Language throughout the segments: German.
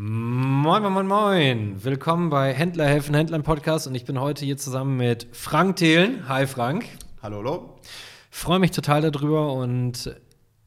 Moin, moin, moin, moin. Willkommen bei Händler helfen Händlern Podcast und ich bin heute hier zusammen mit Frank Thelen. Hi, Frank. Hallo, hallo. Freue mich total darüber und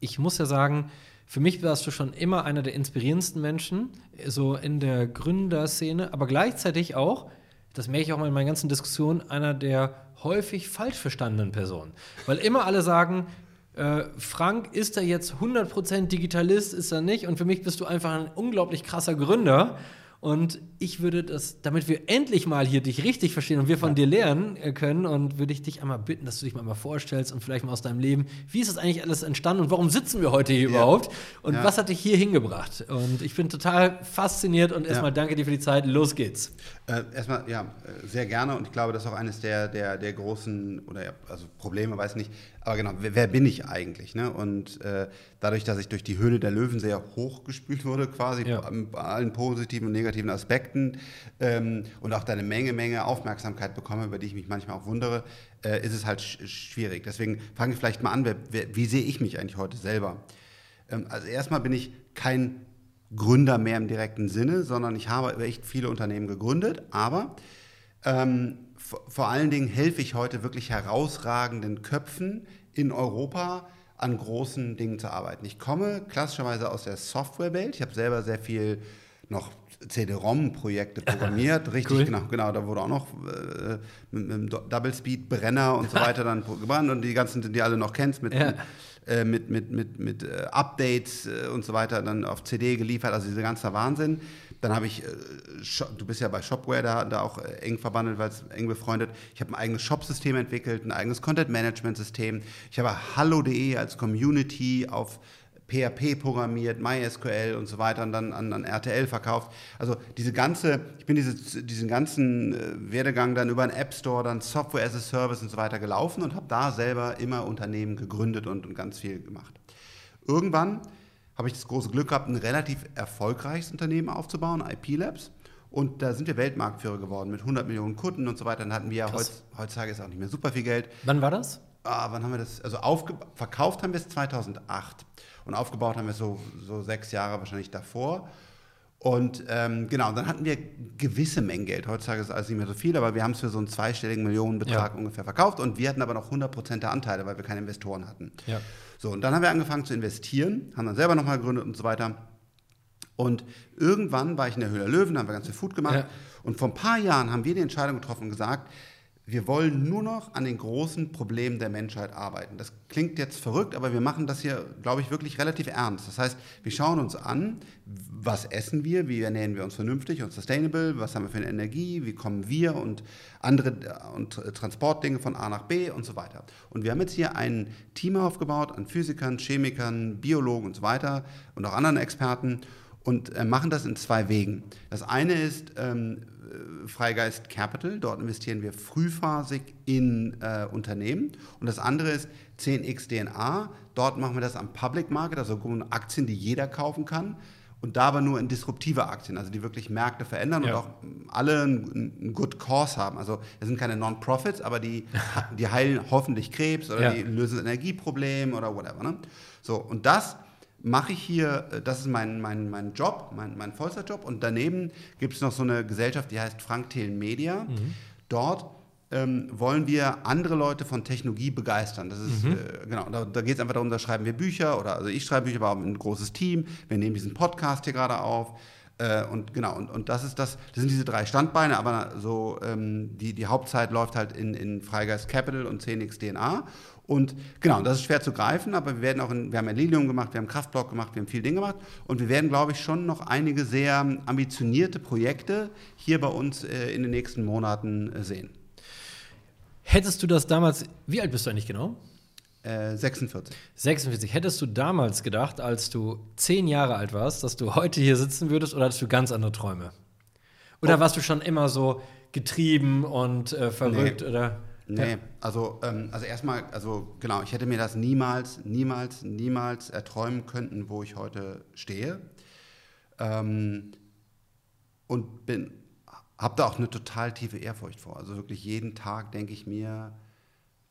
ich muss ja sagen, für mich warst du schon immer einer der inspirierendsten Menschen, so in der Gründerszene, aber gleichzeitig auch, das merke ich auch mal in meinen ganzen Diskussionen, einer der häufig falsch verstandenen Personen. Weil immer alle sagen, äh, Frank, ist er jetzt 100% Digitalist, ist er nicht? Und für mich bist du einfach ein unglaublich krasser Gründer. Und ich würde das, damit wir endlich mal hier dich richtig verstehen und wir von ja. dir lernen äh, können, und würde ich dich einmal bitten, dass du dich mal, mal vorstellst und vielleicht mal aus deinem Leben, wie ist das eigentlich alles entstanden und warum sitzen wir heute hier ja. überhaupt? Und ja. was hat dich hier hingebracht? Und ich bin total fasziniert und erstmal danke dir für die Zeit. Los geht's. Äh, erstmal, ja, sehr gerne und ich glaube, das ist auch eines der, der, der großen, oder also Probleme, weiß nicht, aber genau, wer, wer bin ich eigentlich? Ne? Und äh, dadurch, dass ich durch die Höhle der Löwen sehr hochgespült wurde, quasi ja. bei allen positiven und negativen Aspekten ähm, und auch da eine Menge, Menge Aufmerksamkeit bekomme, über die ich mich manchmal auch wundere, äh, ist es halt sch schwierig. Deswegen fange ich vielleicht mal an, wer, wer, wie sehe ich mich eigentlich heute selber? Ähm, also erstmal bin ich kein Gründer mehr im direkten Sinne, sondern ich habe echt viele Unternehmen gegründet, aber ähm, vor allen Dingen helfe ich heute wirklich herausragenden Köpfen in Europa an großen Dingen zu arbeiten. Ich komme klassischerweise aus der Softwarewelt. Ich habe selber sehr viel noch CD-ROM-Projekte programmiert, richtig, cool. genau, genau, da wurde auch noch äh, mit, mit Double Speed Brenner und so weiter dann gebrannt und die ganzen, die alle noch kennst, mit, ja. Äh, mit, mit, mit, mit äh, Updates äh, und so weiter dann auf CD geliefert, also dieser ganze Wahnsinn. Dann habe ich, du bist ja bei Shopware da, da auch eng verbandelt, weil es eng befreundet. Ich habe ein eigenes Shop-System entwickelt, ein eigenes Content-Management-System. Ich habe Hallo.de als Community auf PHP programmiert, MySQL und so weiter und dann an, an, RTL verkauft. Also diese ganze, ich bin diese, diesen ganzen äh, Werdegang dann über einen App Store, dann Software as a Service und so weiter gelaufen und habe da selber immer Unternehmen gegründet und, und ganz viel gemacht. Irgendwann habe ich das große Glück gehabt, ein relativ erfolgreiches Unternehmen aufzubauen, IP Labs. Und da sind wir Weltmarktführer geworden mit 100 Millionen Kunden und so weiter. Dann hatten wir ja heutz, heutzutage ist auch nicht mehr super viel Geld. Wann war das? Ah, wann haben wir das? Also verkauft haben wir es 2008 und aufgebaut haben wir es so, so sechs Jahre wahrscheinlich davor. Und ähm, genau, dann hatten wir gewisse Mengen Geld. Heutzutage ist es alles nicht mehr so viel, aber wir haben es für so einen zweistelligen Millionenbetrag ja. ungefähr verkauft und wir hatten aber noch 100% der Anteile, weil wir keine Investoren hatten. Ja. So, und dann haben wir angefangen zu investieren, haben dann selber nochmal gegründet und so weiter. Und irgendwann war ich in der Höhle Löwen, haben wir ganz viel Food gemacht. Ja. Und vor ein paar Jahren haben wir die Entscheidung getroffen und gesagt, wir wollen nur noch an den großen Problemen der Menschheit arbeiten. Das klingt jetzt verrückt, aber wir machen das hier, glaube ich, wirklich relativ ernst. Das heißt, wir schauen uns an, was essen wir, wie ernähren wir uns vernünftig und sustainable, was haben wir für eine Energie, wie kommen wir und andere äh, und Transportdinge von A nach B und so weiter. Und wir haben jetzt hier ein Team aufgebaut an Physikern, Chemikern, Biologen und so weiter und auch anderen Experten und äh, machen das in zwei Wegen. Das eine ist ähm, äh, Freigeist Capital, dort investieren wir frühphasig in äh, Unternehmen. Und das andere ist 10x DNA, dort machen wir das am Public Market, also Aktien, die jeder kaufen kann. Und da aber nur in disruptive Aktien, also die wirklich Märkte verändern ja. und auch alle einen Good Cause haben. Also das sind keine Non-Profits, aber die, die heilen hoffentlich Krebs oder ja. die lösen das Energieproblem oder whatever. Ne? So, und das mache ich hier, äh, das ist mein, mein, mein Job, mein, mein Vollzeitjob. Und daneben gibt es noch so eine Gesellschaft, die heißt Frank Thelen Media. Mhm. Dort ähm, wollen wir andere Leute von Technologie begeistern. Das ist, mhm. äh, genau, da, da geht es einfach darum, da schreiben wir Bücher oder also ich schreibe Bücher, aber auch ein großes Team. Wir nehmen diesen Podcast hier gerade auf. Äh, und genau, und, und das ist das, das sind diese drei Standbeine, aber so ähm, die, die Hauptzeit läuft halt in, in Freigeist Capital und 10x DNA. Und genau, das ist schwer zu greifen, aber wir werden auch in, wir haben Lilium gemacht, wir haben Kraftblock gemacht, wir haben viel Dinge gemacht und wir werden, glaube ich, schon noch einige sehr ambitionierte Projekte hier bei uns äh, in den nächsten Monaten äh, sehen. Hättest du das damals, wie alt bist du eigentlich genau? Äh, 46. 46. Hättest du damals gedacht, als du zehn Jahre alt warst, dass du heute hier sitzen würdest oder hattest du ganz andere Träume? Oder oh. warst du schon immer so getrieben und äh, verrückt nee. oder? Nee, also, ähm, also erstmal, also genau, ich hätte mir das niemals, niemals, niemals erträumen können, wo ich heute stehe. Ähm, und bin, habe da auch eine total tiefe Ehrfurcht vor. Also wirklich jeden Tag denke ich mir,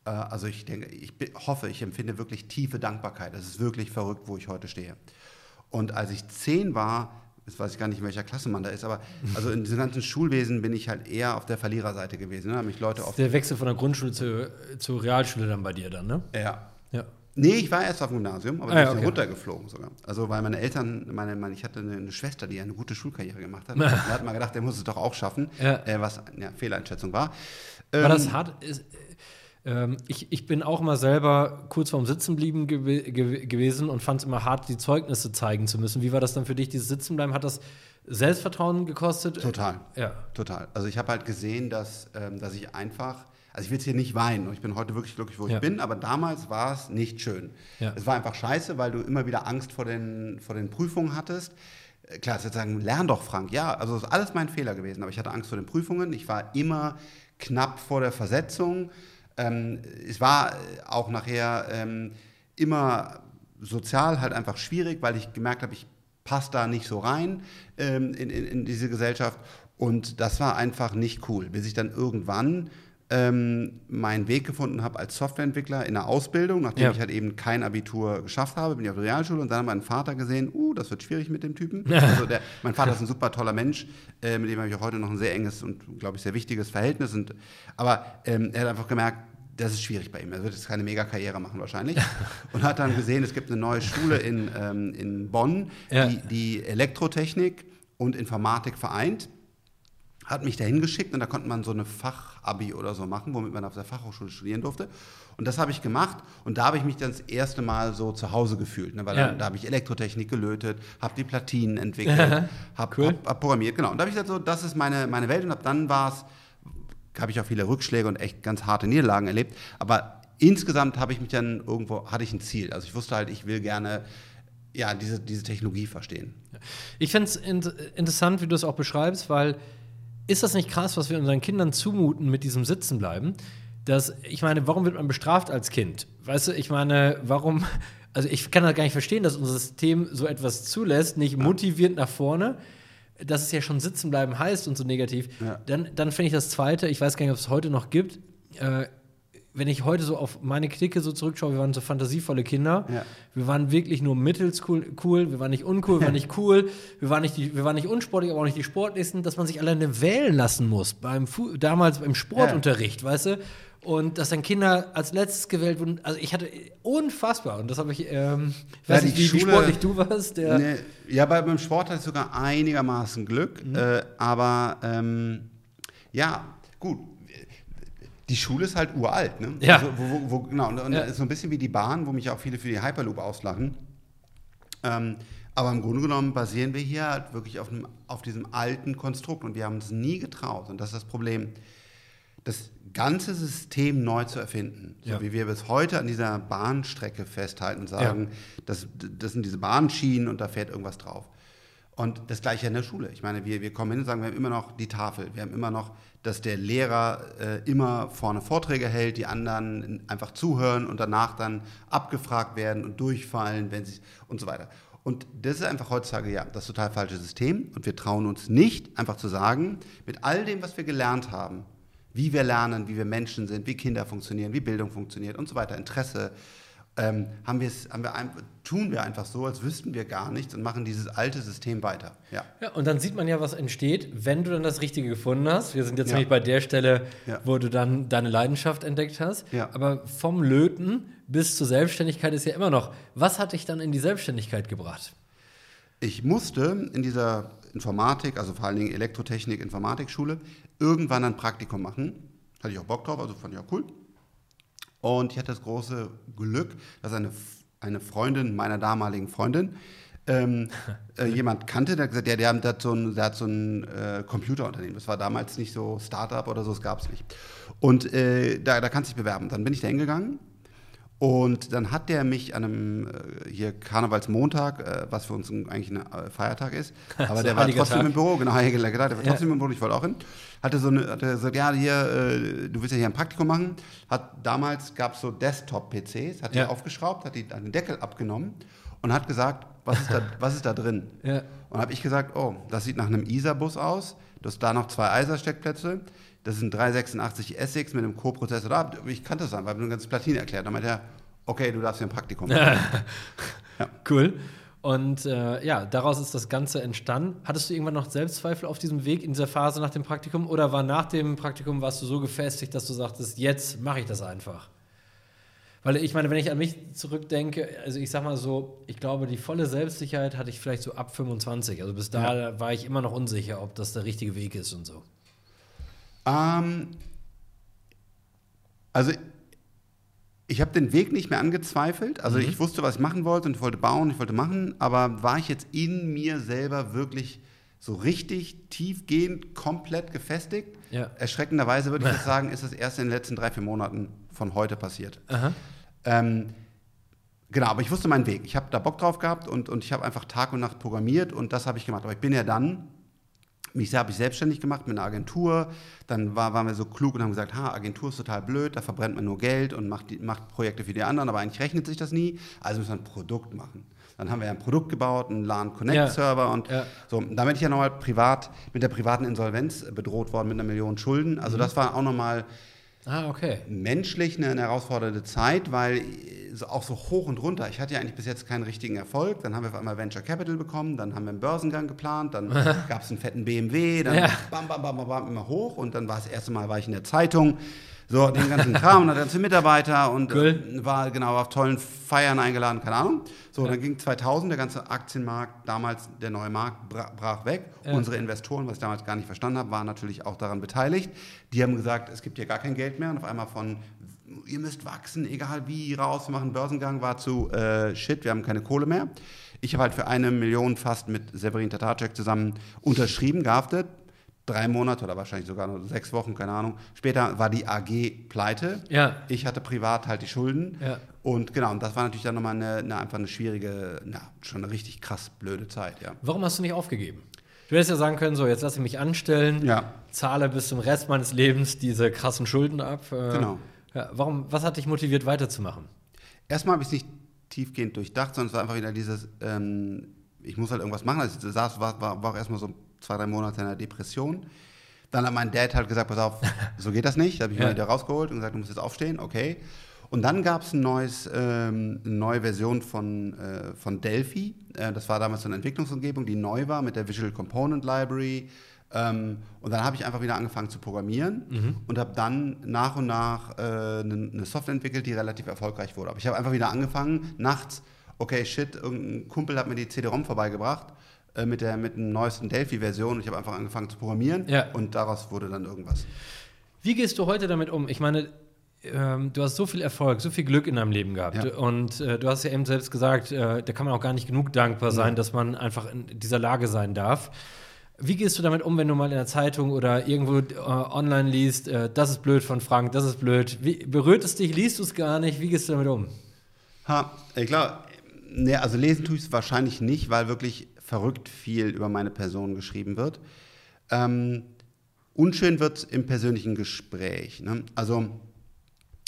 äh, also ich denke, ich hoffe, ich empfinde wirklich tiefe Dankbarkeit. Es ist wirklich verrückt, wo ich heute stehe. Und als ich zehn war, Jetzt weiß ich gar nicht, in welcher Klasse man da ist, aber also in diesem ganzen Schulwesen bin ich halt eher auf der Verliererseite gewesen. Ne? Da mich Leute auf. Der Wechsel von der Grundschule zur, zur Realschule dann bei dir dann, ne? Ja. Ja. Nee, ich war erst auf dem Gymnasium, aber Ah, dann ja, bin ich okay. runtergeflogen sogar. Also weil meine Eltern, meine, meine, ich hatte eine, eine Schwester, die eine gute Schulkarriere gemacht hat. da hat man gedacht, der muss es doch auch schaffen, Ja. äh, was ja, Fehleinschätzung war. War Ähm, das hart? Ist, ähm, ich, ich bin auch immer selber kurz vorm Sitzenblieben gew gew gewesen und fand es immer hart, die Zeugnisse zeigen zu müssen. Wie war das dann für dich, dieses Sitzenbleiben? Hat das Selbstvertrauen gekostet? Total. Ja. Total. Also ich habe halt gesehen, dass, ähm, dass ich einfach, also ich will jetzt hier nicht weinen ich bin heute wirklich glücklich, wo Ja. ich bin, aber damals war es nicht schön. Ja. Es war einfach scheiße, weil du immer wieder Angst vor den, vor den Prüfungen hattest. Äh, Klar, jetzt sagen, lern doch, Frank. Ja, also das ist alles mein Fehler gewesen, aber ich hatte Angst vor den Prüfungen. Ich war immer knapp vor der Versetzung. Ähm, es war äh, auch nachher ähm, immer sozial halt einfach schwierig, weil ich gemerkt habe, ich passe da nicht so rein ähm, in, in, in diese Gesellschaft. Und das war einfach nicht cool, bis ich dann irgendwann ähm, meinen Weg gefunden habe als Softwareentwickler in der Ausbildung, nachdem Ja. ich halt eben kein Abitur geschafft habe, bin ich auf der Realschule und dann hat mein Vater gesehen, uh, das wird schwierig mit dem Typen. also der, mein Vater ist ein super toller Mensch, äh, mit dem habe ich auch heute noch ein sehr enges und, glaube ich, sehr wichtiges Verhältnis. Und, aber ähm, er hat einfach gemerkt, das ist schwierig bei ihm. Er wird jetzt keine Mega-Karriere machen wahrscheinlich. und hat dann gesehen, es gibt eine neue Schule in, ähm, in Bonn, Ja. die, die Elektrotechnik und Informatik vereint hat mich dahin geschickt und da konnte man so eine Fachabi oder so machen, womit man auf der Fachhochschule studieren durfte. Und das habe ich gemacht und da habe ich mich dann das erste Mal so zu Hause gefühlt, ne? weil Ja. dann, da habe ich Elektrotechnik gelötet, habe die Platinen entwickelt, habe Cool. hab, hab programmiert, genau. Und da habe ich gesagt, so, das ist meine, meine Welt und ab dann war es, habe ich auch viele Rückschläge und echt ganz harte Niederlagen erlebt, aber insgesamt habe ich mich dann irgendwo, hatte ich ein Ziel. Also ich wusste halt, ich will gerne ja, diese, diese Technologie verstehen. Ich finde es in interessant, wie du es auch beschreibst, weil ist das nicht krass, was wir unseren Kindern zumuten mit diesem Sitzenbleiben? Dass, ich meine, warum wird man bestraft als Kind? Weißt du, ich meine, warum, also ich kann das gar nicht verstehen, dass unser System so etwas zulässt, nicht motiviert nach vorne, dass es ja schon Sitzenbleiben heißt und so negativ. Ja. Dann, dann finde ich das Zweite, ich weiß gar nicht, ob es heute noch gibt, äh, wenn ich heute so auf meine Clique so zurückschaue, wir waren so fantasievolle Kinder. Ja. Wir waren wirklich nur mittels cool, wir waren nicht uncool, wir waren nicht cool, wir waren nicht, die, wir waren nicht unsportlich, aber auch nicht die sportlichsten, dass man sich alleine wählen lassen muss, beim Fu damals beim Sportunterricht, weißt du? Und dass dann Kinder als letztes gewählt wurden. Also ich hatte unfassbar, und das habe ich, ähm, ich Ja, weiß nicht, wie, wie Schule- sportlich du warst. Der, Nee, ja, bei, beim Sport hatte ich sogar einigermaßen Glück. Mhm. Äh, aber ähm, ja, gut. Die Schule ist halt uralt, ne? Ja. Also, wo, wo, wo, genau, und, und Ja. das ist so ein bisschen wie die Bahn, wo mich auch viele für die Hyperloop auslachen. Ähm, aber im Grunde genommen basieren wir hier halt wirklich auf, einem, auf diesem alten Konstrukt und wir haben uns nie getraut. Und das ist das Problem, das ganze System neu zu erfinden. So Ja. wie wir bis heute an dieser Bahnstrecke festhalten und sagen, das, das sind diese Bahnschienen und da fährt irgendwas drauf. Und das gleiche in der Schule. Ich meine, wir, wir kommen hin und sagen, wir haben immer noch die Tafel. Wir haben immer noch, dass der Lehrer äh, immer vorne Vorträge hält, die anderen einfach zuhören und danach dann abgefragt werden und durchfallen, wenn sie und so weiter. Und das ist einfach heutzutage ja das total falsche System. Und wir trauen uns nicht, einfach zu sagen, mit all dem, was wir gelernt haben, wie wir lernen, wie wir Menschen sind, wie Kinder funktionieren, wie Bildung funktioniert und so weiter, Interesse, ähm, haben haben wir ein, tun wir einfach so, als wüssten wir gar nichts und machen dieses alte System weiter. Ja. Ja, und dann sieht man ja, was entsteht, wenn du dann das Richtige gefunden hast. Wir sind jetzt Ja. nämlich bei der Stelle, Ja. wo du dann deine Leidenschaft entdeckt hast. Ja. Aber vom Löten bis zur Selbstständigkeit ist ja immer noch. Was hat dich dann in die Selbstständigkeit gebracht? Ich musste in dieser Informatik, also vor allen Dingen Elektrotechnik, Informatikschule, irgendwann ein Praktikum machen. Hatte ich auch Bock drauf, also fand ich auch cool. Und ich hatte das große Glück, dass eine, eine Freundin meiner damaligen Freundin ähm, äh, jemand kannte, der hat gesagt, ja, der, der hat so ein, der hat so ein äh, Computerunternehmen. Das war damals nicht so Startup oder so, das gab es nicht. Und äh, da, da kannst du dich bewerben. Dann bin ich da hingegangen und dann hat der mich an einem äh, hier Karnevalsmontag, äh, was für uns eigentlich ein äh, Feiertag ist, aber der war trotzdem Tag. im Büro, genau, Tag, der war Ja. trotzdem im Büro, ich wollte auch hin. Hatte so eine, hatte gesagt, ja, hier, äh, du willst ja hier ein Praktikum machen. Hat damals gab es so Desktop-PCs, hat die Ja. aufgeschraubt, hat die, hat den Deckel abgenommen und hat gesagt, was ist da, was ist da drin? Ja. Und habe ich gesagt, oh, das sieht nach einem ISA-Bus aus. Du hast da noch zwei ISA-Steckplätze. Das ein 386 SX mit einem Co-Prozessor. Da, ich kannte das einfach, habe eine ganze Platine erklärt. Dann meinte er, okay, du darfst hier ein Praktikum machen. Cool. Und äh, ja, daraus ist das Ganze entstanden. Hattest du irgendwann noch Selbstzweifel auf diesem Weg in dieser Phase nach dem Praktikum oder war nach dem Praktikum warst du so gefestigt, dass du sagtest, jetzt mache ich das einfach? Weil ich meine, wenn ich an mich zurückdenke, also ich sag mal so, ich glaube, die volle Selbstsicherheit hatte ich vielleicht so ab 25. Also bis da ja. war ich immer noch unsicher, ob das der richtige Weg ist und so. Ähm, also ich habe den Weg nicht mehr angezweifelt. Also mhm. ich wusste, was ich machen wollte und ich wollte bauen, ich wollte machen, aber war ich jetzt in mir selber wirklich so richtig tiefgehend, komplett gefestigt? Ja. Erschreckenderweise würde ich sagen, ist das erst in den letzten drei, vier Monaten von heute passiert. Ähm, genau, aber ich wusste meinen Weg. Ich habe da Bock drauf gehabt und, und ich habe einfach Tag und Nacht programmiert und das habe ich gemacht. Aber ich bin ja dann mich habe ich selbstständig gemacht mit einer Agentur. Dann war, waren wir so klug und haben gesagt, ha, Agentur ist total blöd, da verbrennt man nur Geld und macht, die, macht Projekte für die anderen, aber eigentlich rechnet sich das nie. Also müssen wir ein Produkt machen. Dann haben wir ein Produkt gebaut, einen LAN Connect Server ja. und ja. so. Da bin ich ja nochmal privat mit der privaten Insolvenz bedroht worden mit einer Million Schulden. Also mhm. das war auch nochmal ah, okay. menschlich eine, eine herausfordernde Zeit, weil so, auch so hoch und runter. Ich hatte ja eigentlich bis jetzt keinen richtigen Erfolg. Dann haben wir auf einmal Venture Capital bekommen, dann haben wir einen Börsengang geplant, dann gab es einen fetten BMW, dann ja. bam, bam, bam, bam, bam, immer hoch und dann war das erste Mal war ich in der Zeitung. So, den ganzen Kram und dann ganze Mitarbeiter und cool. war genau auf tollen Feiern eingeladen, keine Ahnung. So, ja. dann ging 2000, der ganze Aktienmarkt, damals der neue Markt, brach weg. Ja. Unsere Investoren, was ich damals gar nicht verstanden habe, waren natürlich auch daran beteiligt. Die haben gesagt, es gibt hier gar kein Geld mehr und auf einmal von ihr müsst wachsen, egal wie, raus, wir machen Börsengang, war zu äh, shit, wir haben keine Kohle mehr. Ich habe halt für eine Million fast mit Severin Tatarczyk zusammen unterschrieben, gehaftet. Drei Monate oder wahrscheinlich sogar nur sechs Wochen, keine Ahnung. Später war die AG pleite. Ja. Ich hatte privat halt die Schulden. Ja. Und genau, und das war natürlich dann nochmal eine, eine, einfach eine schwierige, na, schon eine richtig krass blöde Zeit, ja. Warum hast du nicht aufgegeben? Du hättest ja sagen können, so, jetzt lasse ich mich anstellen, ja. zahle bis zum Rest meines Lebens diese krassen Schulden ab. Äh, genau. Ja, warum, was hat dich motiviert, weiterzumachen? Erstmal habe ich es nicht tiefgehend durchdacht, sondern es war einfach wieder dieses, ähm, ich muss halt irgendwas machen. Also ich saß, war, war, war auch erstmal so zwei, drei Monate in einer Depression. Dann hat mein Dad halt gesagt, pass auf, so geht das nicht. Da habe ich ja. mich wieder rausgeholt und gesagt, du musst jetzt aufstehen, okay. Und dann gab es ein ähm, eine neue Version von, äh, von Delphi. Äh, das war damals so eine Entwicklungsumgebung, die neu war mit der Visual Component Library ähm, und dann habe ich einfach wieder angefangen zu programmieren mhm. und habe dann nach und nach äh, eine, eine, Software entwickelt, die relativ erfolgreich wurde. Aber ich habe einfach wieder angefangen, nachts, okay, shit, irgendein Kumpel hat mir die CD-ROM vorbeigebracht äh, mit der mit der neuesten Delphi-Version. Ich habe einfach angefangen zu programmieren ja. und daraus wurde dann irgendwas. Wie gehst du heute damit um? Ich meine, ähm, du hast so viel Erfolg, so viel Glück in deinem Leben gehabt. Ja. Und äh, du hast ja eben selbst gesagt, äh, da kann man auch gar nicht genug dankbar sein, mhm. dass man einfach in dieser Lage sein darf. Wie gehst du damit um, wenn du mal in der Zeitung oder irgendwo äh, online liest, äh, das ist blöd von Frank, das ist blöd? Wie, berührt es dich, liest du es gar nicht? Wie gehst du damit um? Ha, glaube, ne, also lesen tue ich es wahrscheinlich nicht, weil wirklich verrückt viel über meine Person geschrieben wird. Ähm, unschön wird es im persönlichen Gespräch. Ne? Also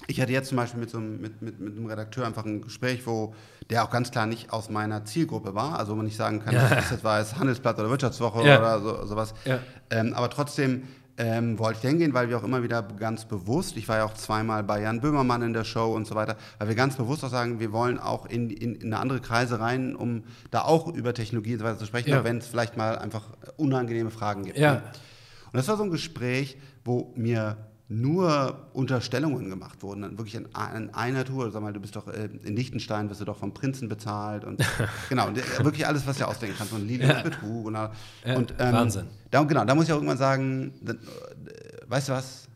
ich hatte jetzt zum Beispiel mit, so einem, mit, mit, mit einem Redakteur einfach ein Gespräch, wo der auch ganz klar nicht aus meiner Zielgruppe war. Also wo man nicht sagen kann, ja. das war jetzt Handelsblatt oder Wirtschaftswoche ja. oder so, sowas. Ja. Ähm, aber trotzdem ähm, wollte ich hingehen, weil wir auch immer wieder ganz bewusst, ich war ja auch zweimal bei Jan Böhmermann in der Show und so weiter, weil wir ganz bewusst auch sagen, wir wollen auch in, in, in eine andere Kreise rein, um da auch über Technologie und so weiter zu sprechen, ja. wenn es vielleicht mal einfach unangenehme Fragen gibt. Ja. Ne? Und das war so ein Gespräch, wo mir nur Unterstellungen gemacht wurden, dann wirklich in, in, einer Tour, sag mal, du bist doch äh, in Liechtenstein, wirst du doch vom Prinzen bezahlt und genau, und wirklich alles, was du ausdenken kannst, und Liebe ja. Betrug und, und ähm, Wahnsinn. Da, genau, da muss ich auch irgendwann sagen, äh, weißt du was?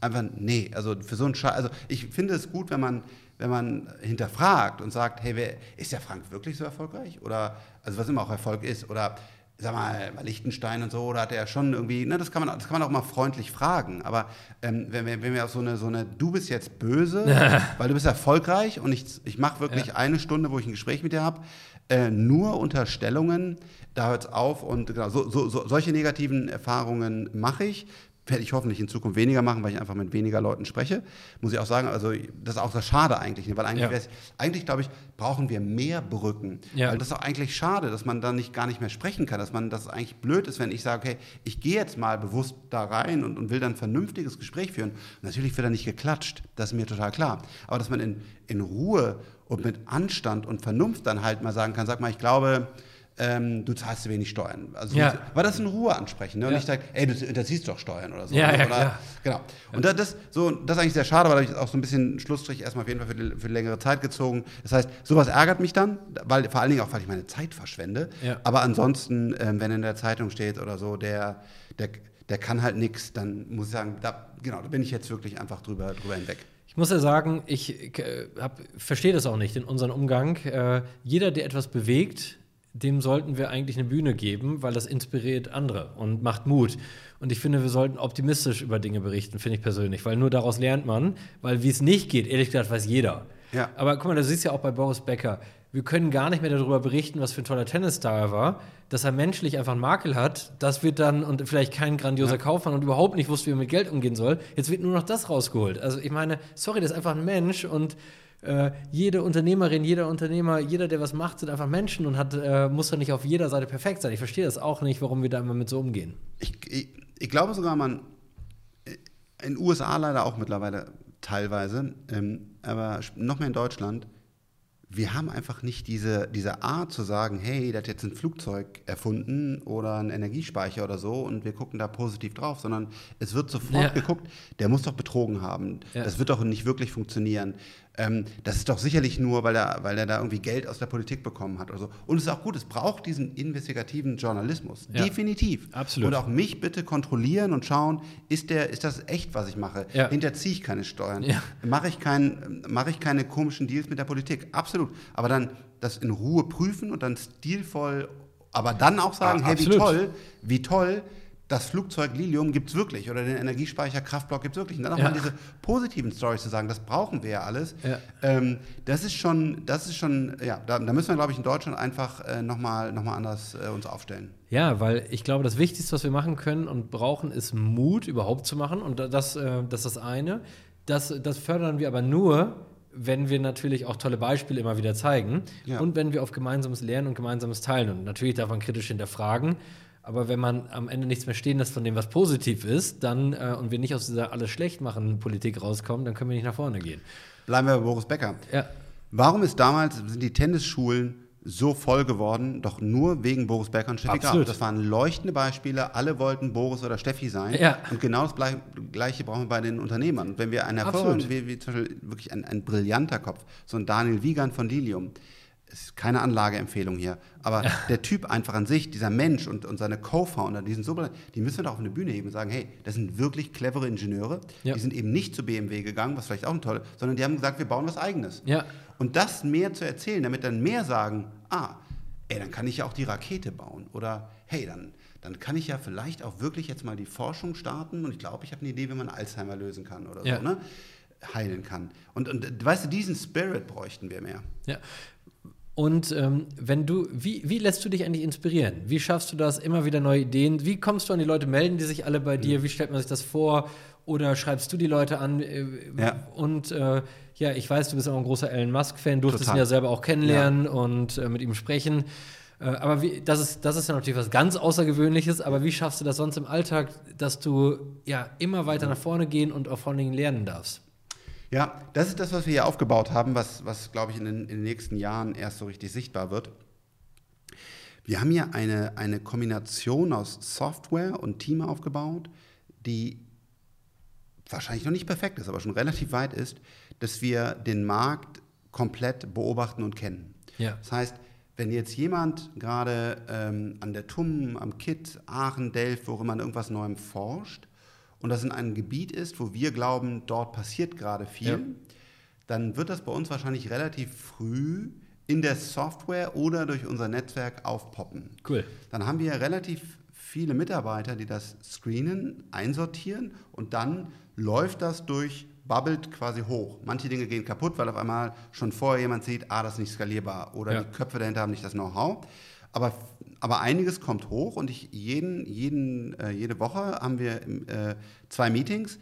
Einfach nee, also für so einen Scheiß, also ich finde es gut, wenn man wenn man hinterfragt und sagt, hey, wer, ist der Frank wirklich so erfolgreich? Oder, also was immer auch Erfolg ist, oder sag mal, bei Liechtenstein und so, da hat er schon irgendwie, ne, das kann man, das kann man auch mal freundlich fragen. Aber ähm, wenn, wir, wenn wir auf so eine, so eine, du bist jetzt böse, weil du bist erfolgreich und ich, ich mache wirklich ja. eine Stunde, wo ich ein Gespräch mit dir habe, äh, nur Unterstellungen, da hört es auf und genau, so, so, so, solche negativen Erfahrungen mache ich. Werde ich hoffentlich in Zukunft weniger machen, weil ich einfach mit weniger Leuten spreche. Muss ich auch sagen, also das ist auch das Schade eigentlich, ne? weil eigentlich, Ja. eigentlich glaube ich, brauchen wir mehr Brücken. Ja. Weil das ist auch eigentlich schade, dass man dann nicht, gar nicht mehr sprechen kann, dass man das eigentlich blöd ist, wenn ich sage, okay, ich gehe jetzt mal bewusst da rein und, und will dann ein vernünftiges Gespräch führen. Natürlich wird da nicht geklatscht, das ist mir total klar. Aber dass man in, in Ruhe und mit Anstand und Vernunft dann halt mal sagen kann, sag mal, ich glaube, ähm, du zahlst zu wenig Steuern. Also Ja. nicht- aber das in Ruhe ansprechen ne? und Ja. nicht sagen, ey, du unterziehst doch Steuern oder so. Ja, ne? ja, oder, klar. Genau. Und da- das, so, das ist eigentlich sehr schade, weil da habe ich auch so ein bisschen Schlussstrich erstmal auf jeden Fall für, die, für die längere Zeit gezogen. Das heißt, sowas ärgert mich dann, weil vor allen Dingen auch, weil ich meine Zeit verschwende. Ja. Aber ansonsten, ähm, wenn in der Zeitung steht oder so, der, der, der kann halt nichts, dann muss ich sagen, da, genau, da bin ich jetzt wirklich einfach drüber, drüber hinweg. Ich muss ja sagen, ich äh, verstehe das auch nicht in unserem Umgang. Äh, jeder, der etwas bewegt, dem sollten wir eigentlich eine Bühne geben, weil das inspiriert andere und macht Mut. Und ich finde, wir sollten optimistisch über Dinge berichten, finde ich persönlich, weil nur daraus lernt man, weil wie es nicht geht, ehrlich gesagt, weiß jeder. Ja. Aber guck mal, du siehst ja auch bei Boris Becker, wir können gar nicht mehr darüber berichten, was für ein toller Tennisstar er war, dass er menschlich einfach einen Makel hat. Das wird dann und vielleicht kein grandioser Kaufmann und überhaupt nicht wusste, wie er mit Geld umgehen soll. Jetzt wird nur noch das rausgeholt. Also ich meine, sorry, das ist einfach ein Mensch und äh, jede Unternehmerin, jeder Unternehmer, jeder, der was macht, sind einfach Menschen und hat, äh, muss dann nicht auf jeder Seite perfekt sein. Ich verstehe das auch nicht, warum wir da immer mit so umgehen. Ich, ich, ich glaube sogar, man in den USA leider auch mittlerweile teilweise, ähm, aber noch mehr in Deutschland, wir haben einfach nicht diese, diese Art zu sagen, hey, der hat jetzt ein Flugzeug erfunden oder einen Energiespeicher oder so und wir gucken da positiv drauf, sondern es wird sofort Ja. geguckt, der muss doch betrogen haben. Ja. Das wird doch nicht wirklich funktionieren. Ähm, das ist doch sicherlich nur, weil er, weil er da irgendwie Geld aus der Politik bekommen hat oder so. Und es ist auch gut, es braucht diesen investigativen Journalismus. Ja. Definitiv. Absolut. Und auch mich bitte kontrollieren und schauen, ist, der, ist das echt, was ich mache? Ja. Hinterziehe ich keine Steuern? Ja. Mache ich, kein, mache ich keine komischen Deals mit der Politik? Absolut. Aber dann das in Ruhe prüfen und dann stilvoll, aber dann auch sagen, Ah, hey, wie toll, wie toll, das Flugzeug Lilium gibt es wirklich oder den Energiespeicher Kraftblock gibt es wirklich. Und dann auch Ja. mal diese positiven Stories zu sagen, das brauchen wir ja alles. Ja. Ähm, das ist schon, das ist schon, ja, da, da müssen wir, glaube ich, in Deutschland einfach äh, nochmal noch mal anders äh, uns aufstellen. Ja, weil ich glaube, das Wichtigste, was wir machen können und brauchen, ist Mut überhaupt zu machen. Und das, äh, das ist das eine. Das, das fördern wir aber nur, wenn wir natürlich auch tolle Beispiele immer wieder zeigen Ja. und wenn wir auf gemeinsames Lernen und gemeinsames Teilen. Und natürlich darf man kritisch hinterfragen. Aber wenn man am Ende nichts mehr stehen lässt von dem, was positiv ist, dann äh, und wir nicht aus dieser alles schlecht machen Politik rauskommen, dann können wir nicht nach vorne gehen. Bleiben wir bei Boris Becker. Ja, Warum ist damals, sind die Tennisschulen so voll geworden? Doch nur wegen Boris Becker und Steffi Graf. Das waren leuchtende Beispiele. Alle wollten Boris oder Steffi sein. Ja. Und genau das Gleiche brauchen wir bei den Unternehmern. Und wenn wir einen hervorragenden, Absolut. wie, wie zum Beispiel wirklich ein, ein brillanter Kopf, so ein Daniel Wiegand von Lilium, ist keine Anlageempfehlung hier, aber der Typ einfach an sich, dieser Mensch und, und seine Co-Founder, die sind so, die müssen wir doch auf eine Bühne heben und sagen, hey, das sind wirklich clevere Ingenieure, Ja. die sind eben nicht zu BMW gegangen, was vielleicht auch ein toll, sondern die haben gesagt, wir bauen was Eigenes. Ja. Und das mehr zu erzählen, damit dann mehr sagen, ah, ey, dann kann ich ja auch die Rakete bauen. Oder hey, dann, dann kann ich ja vielleicht auch wirklich jetzt mal die Forschung starten und ich glaube, ich habe eine Idee, wie man Alzheimer lösen kann oder Ja. so, ne? Heilen kann. Und, und weißt du, diesen Spirit bräuchten wir mehr. Ja. Und ähm, wenn du, wie, wie lässt du dich eigentlich inspirieren? Wie schaffst du das, immer wieder neue Ideen? Wie kommst du an die Leute, melden die sich alle bei dir? Wie stellt man sich das vor? Oder schreibst du die Leute an? Äh, Ja. Und äh, ja, ich weiß, du bist auch ein großer Elon Musk-Fan, durftest Total. ihn ja selber auch kennenlernen und äh, mit ihm sprechen. Äh, aber wie, das, ist, das ist ja natürlich was ganz Außergewöhnliches, aber wie schaffst du das sonst im Alltag, dass du ja immer weiter nach vorne gehen und auch vor allen Dingen lernen darfst? Ja, das ist das, was wir hier aufgebaut haben, was, was glaube ich, in den, in den nächsten Jahren erst so richtig sichtbar wird. Wir haben hier eine, eine Kombination aus Software und Team aufgebaut, die wahrscheinlich noch nicht perfekt ist, aber schon relativ weit ist, dass wir den Markt komplett beobachten und kennen. Ja. Das heißt, wenn jetzt jemand gerade ähm, an der TUM, am KIT, Aachen, Delft, wo immer an irgendwas Neuem forscht und das in einem Gebiet ist, wo wir glauben, dort passiert gerade viel, Ja. dann wird das bei uns wahrscheinlich relativ früh in der Software oder durch unser Netzwerk aufpoppen. Cool. Dann haben wir relativ viele Mitarbeiter, die das screenen, einsortieren und dann läuft das durch, bubbelt quasi hoch. Manche Dinge gehen kaputt, weil auf einmal schon vorher jemand sieht, ah, das ist nicht skalierbar oder Ja. die Köpfe dahinter haben nicht das Know-how. Aber aber einiges kommt hoch und ich jeden, jeden, äh, jede Woche haben wir äh, zwei Meetings,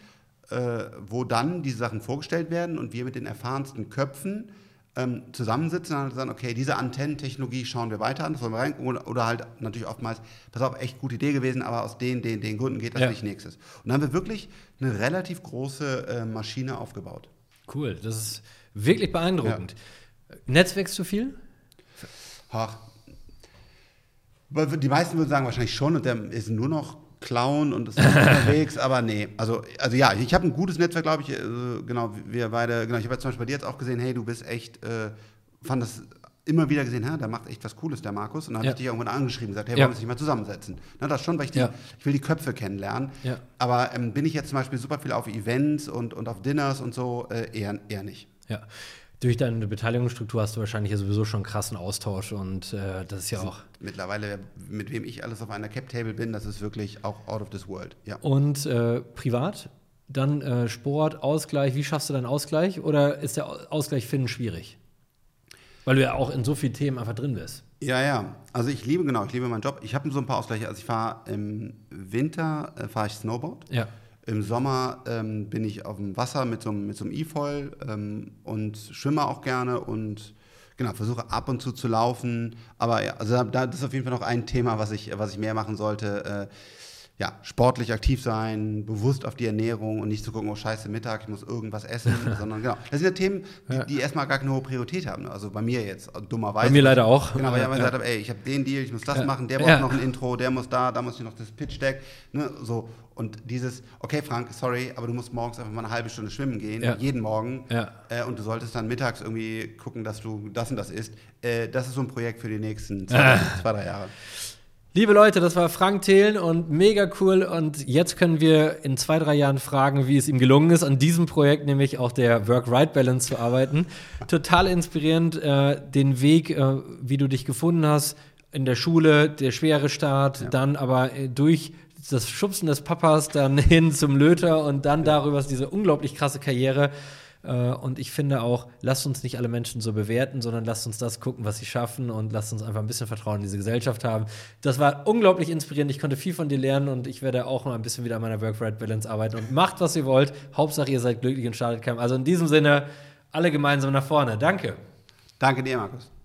äh, wo dann diese Sachen vorgestellt werden und wir mit den erfahrensten Köpfen ähm, zusammensitzen und sagen, okay, diese Antennentechnologie schauen wir weiter an, das wollen wir rein, oder, oder, halt natürlich oftmals, pass auf, echt gute Idee gewesen, aber aus den, den, den Gründen geht das ja. nicht nächstes. Und dann haben wir wirklich eine relativ große äh, Maschine aufgebaut. Cool, das ist wirklich beeindruckend. Ja. Netzwerkst du viel? Ach, die meisten würden sagen wahrscheinlich schon und der ist nur noch Clown und ist unterwegs, aber nee. Also, also ja, ich habe ein gutes Netzwerk, glaube ich. Also, genau, wir beide, genau, ich habe jetzt zum Beispiel bei dir jetzt auch gesehen, hey, du bist echt, äh, fand das immer wieder gesehen, ha, der macht echt was Cooles, der Markus. Und dann ja. habe ich dich irgendwann angeschrieben und gesagt, hey, ja. wollen wir uns nicht mal zusammensetzen? Na, das schon, weil ich, die, ja. ich will die Köpfe kennenlernen. Ja. Aber ähm, bin ich jetzt zum Beispiel super viel auf Events und, und auf Dinners und so, äh, eher, eher nicht. Ja durch deine Beteiligungsstruktur hast du wahrscheinlich ja sowieso schon einen krassen Austausch und äh, das ist ja auch. Mittlerweile, mit wem ich alles auf einer Cap-Table bin, das ist wirklich auch out of this world. Ja. Und äh, privat? Dann äh, Sport, Ausgleich. Wie schaffst du deinen Ausgleich? Oder ist der Ausgleich finden schwierig? Weil du ja auch in so vielen Themen einfach drin bist. Ja, ja. Also ich liebe, genau, ich liebe meinen Job. Ich habe so ein paar Ausgleiche. Also ich fahre im Winter, äh, fahre ich Snowboard. Ja. Im Sommer ähm, bin ich auf dem Wasser mit so, mit so einem E-Foil ähm, und schwimme auch gerne und genau, versuche ab und zu zu laufen. Aber ja, also da, das ist auf jeden Fall noch ein Thema, was ich, was ich mehr machen sollte. Äh, ja, sportlich aktiv sein, bewusst auf die Ernährung und nicht zu gucken, oh scheiße, Mittag, ich muss irgendwas essen, sondern genau. Das sind ja Themen, die, die, erstmal gar keine hohe Priorität haben. Also bei mir jetzt, dummerweise. Bei mir leider auch. Genau, weil ich aber ja. gesagt habe, ey, ich habe den Deal, ich muss das ja. machen, der braucht ja. noch ein Intro, der muss da, da muss ich noch das Pitch-Deck. Ne, so. Und dieses, okay, Frank, sorry, aber du musst morgens einfach mal eine halbe Stunde schwimmen gehen, jeden Morgen. Äh, und du solltest dann mittags irgendwie gucken, dass du das und das isst. Äh, das ist so ein Projekt für die nächsten zwei, zwei drei Jahre. Liebe Leute, das war Frank Thelen und mega cool. Und jetzt können wir in zwei, drei Jahren fragen, wie es ihm gelungen ist, an diesem Projekt, nämlich auch der Work-Right-Balance zu arbeiten. Total inspirierend, äh, den Weg, äh, wie du dich gefunden hast in der Schule, der schwere Start, ja. dann aber äh, durch das Schubsen des Papas dann hin zum Löter und dann darüber diese unglaublich krasse Karriere. Äh, und ich finde auch, lasst uns nicht alle Menschen so bewerten, sondern lasst uns das gucken, was sie schaffen und lasst uns einfach ein bisschen Vertrauen in diese Gesellschaft haben. Das war unglaublich inspirierend. Ich konnte viel von dir lernen und ich werde auch mal ein bisschen wieder an meiner Work-Right-Balance arbeiten. Und macht, was ihr wollt. Hauptsache, ihr seid glücklich und startet kein. Also in diesem Sinne, alle gemeinsam nach vorne. Danke. Danke dir, Markus.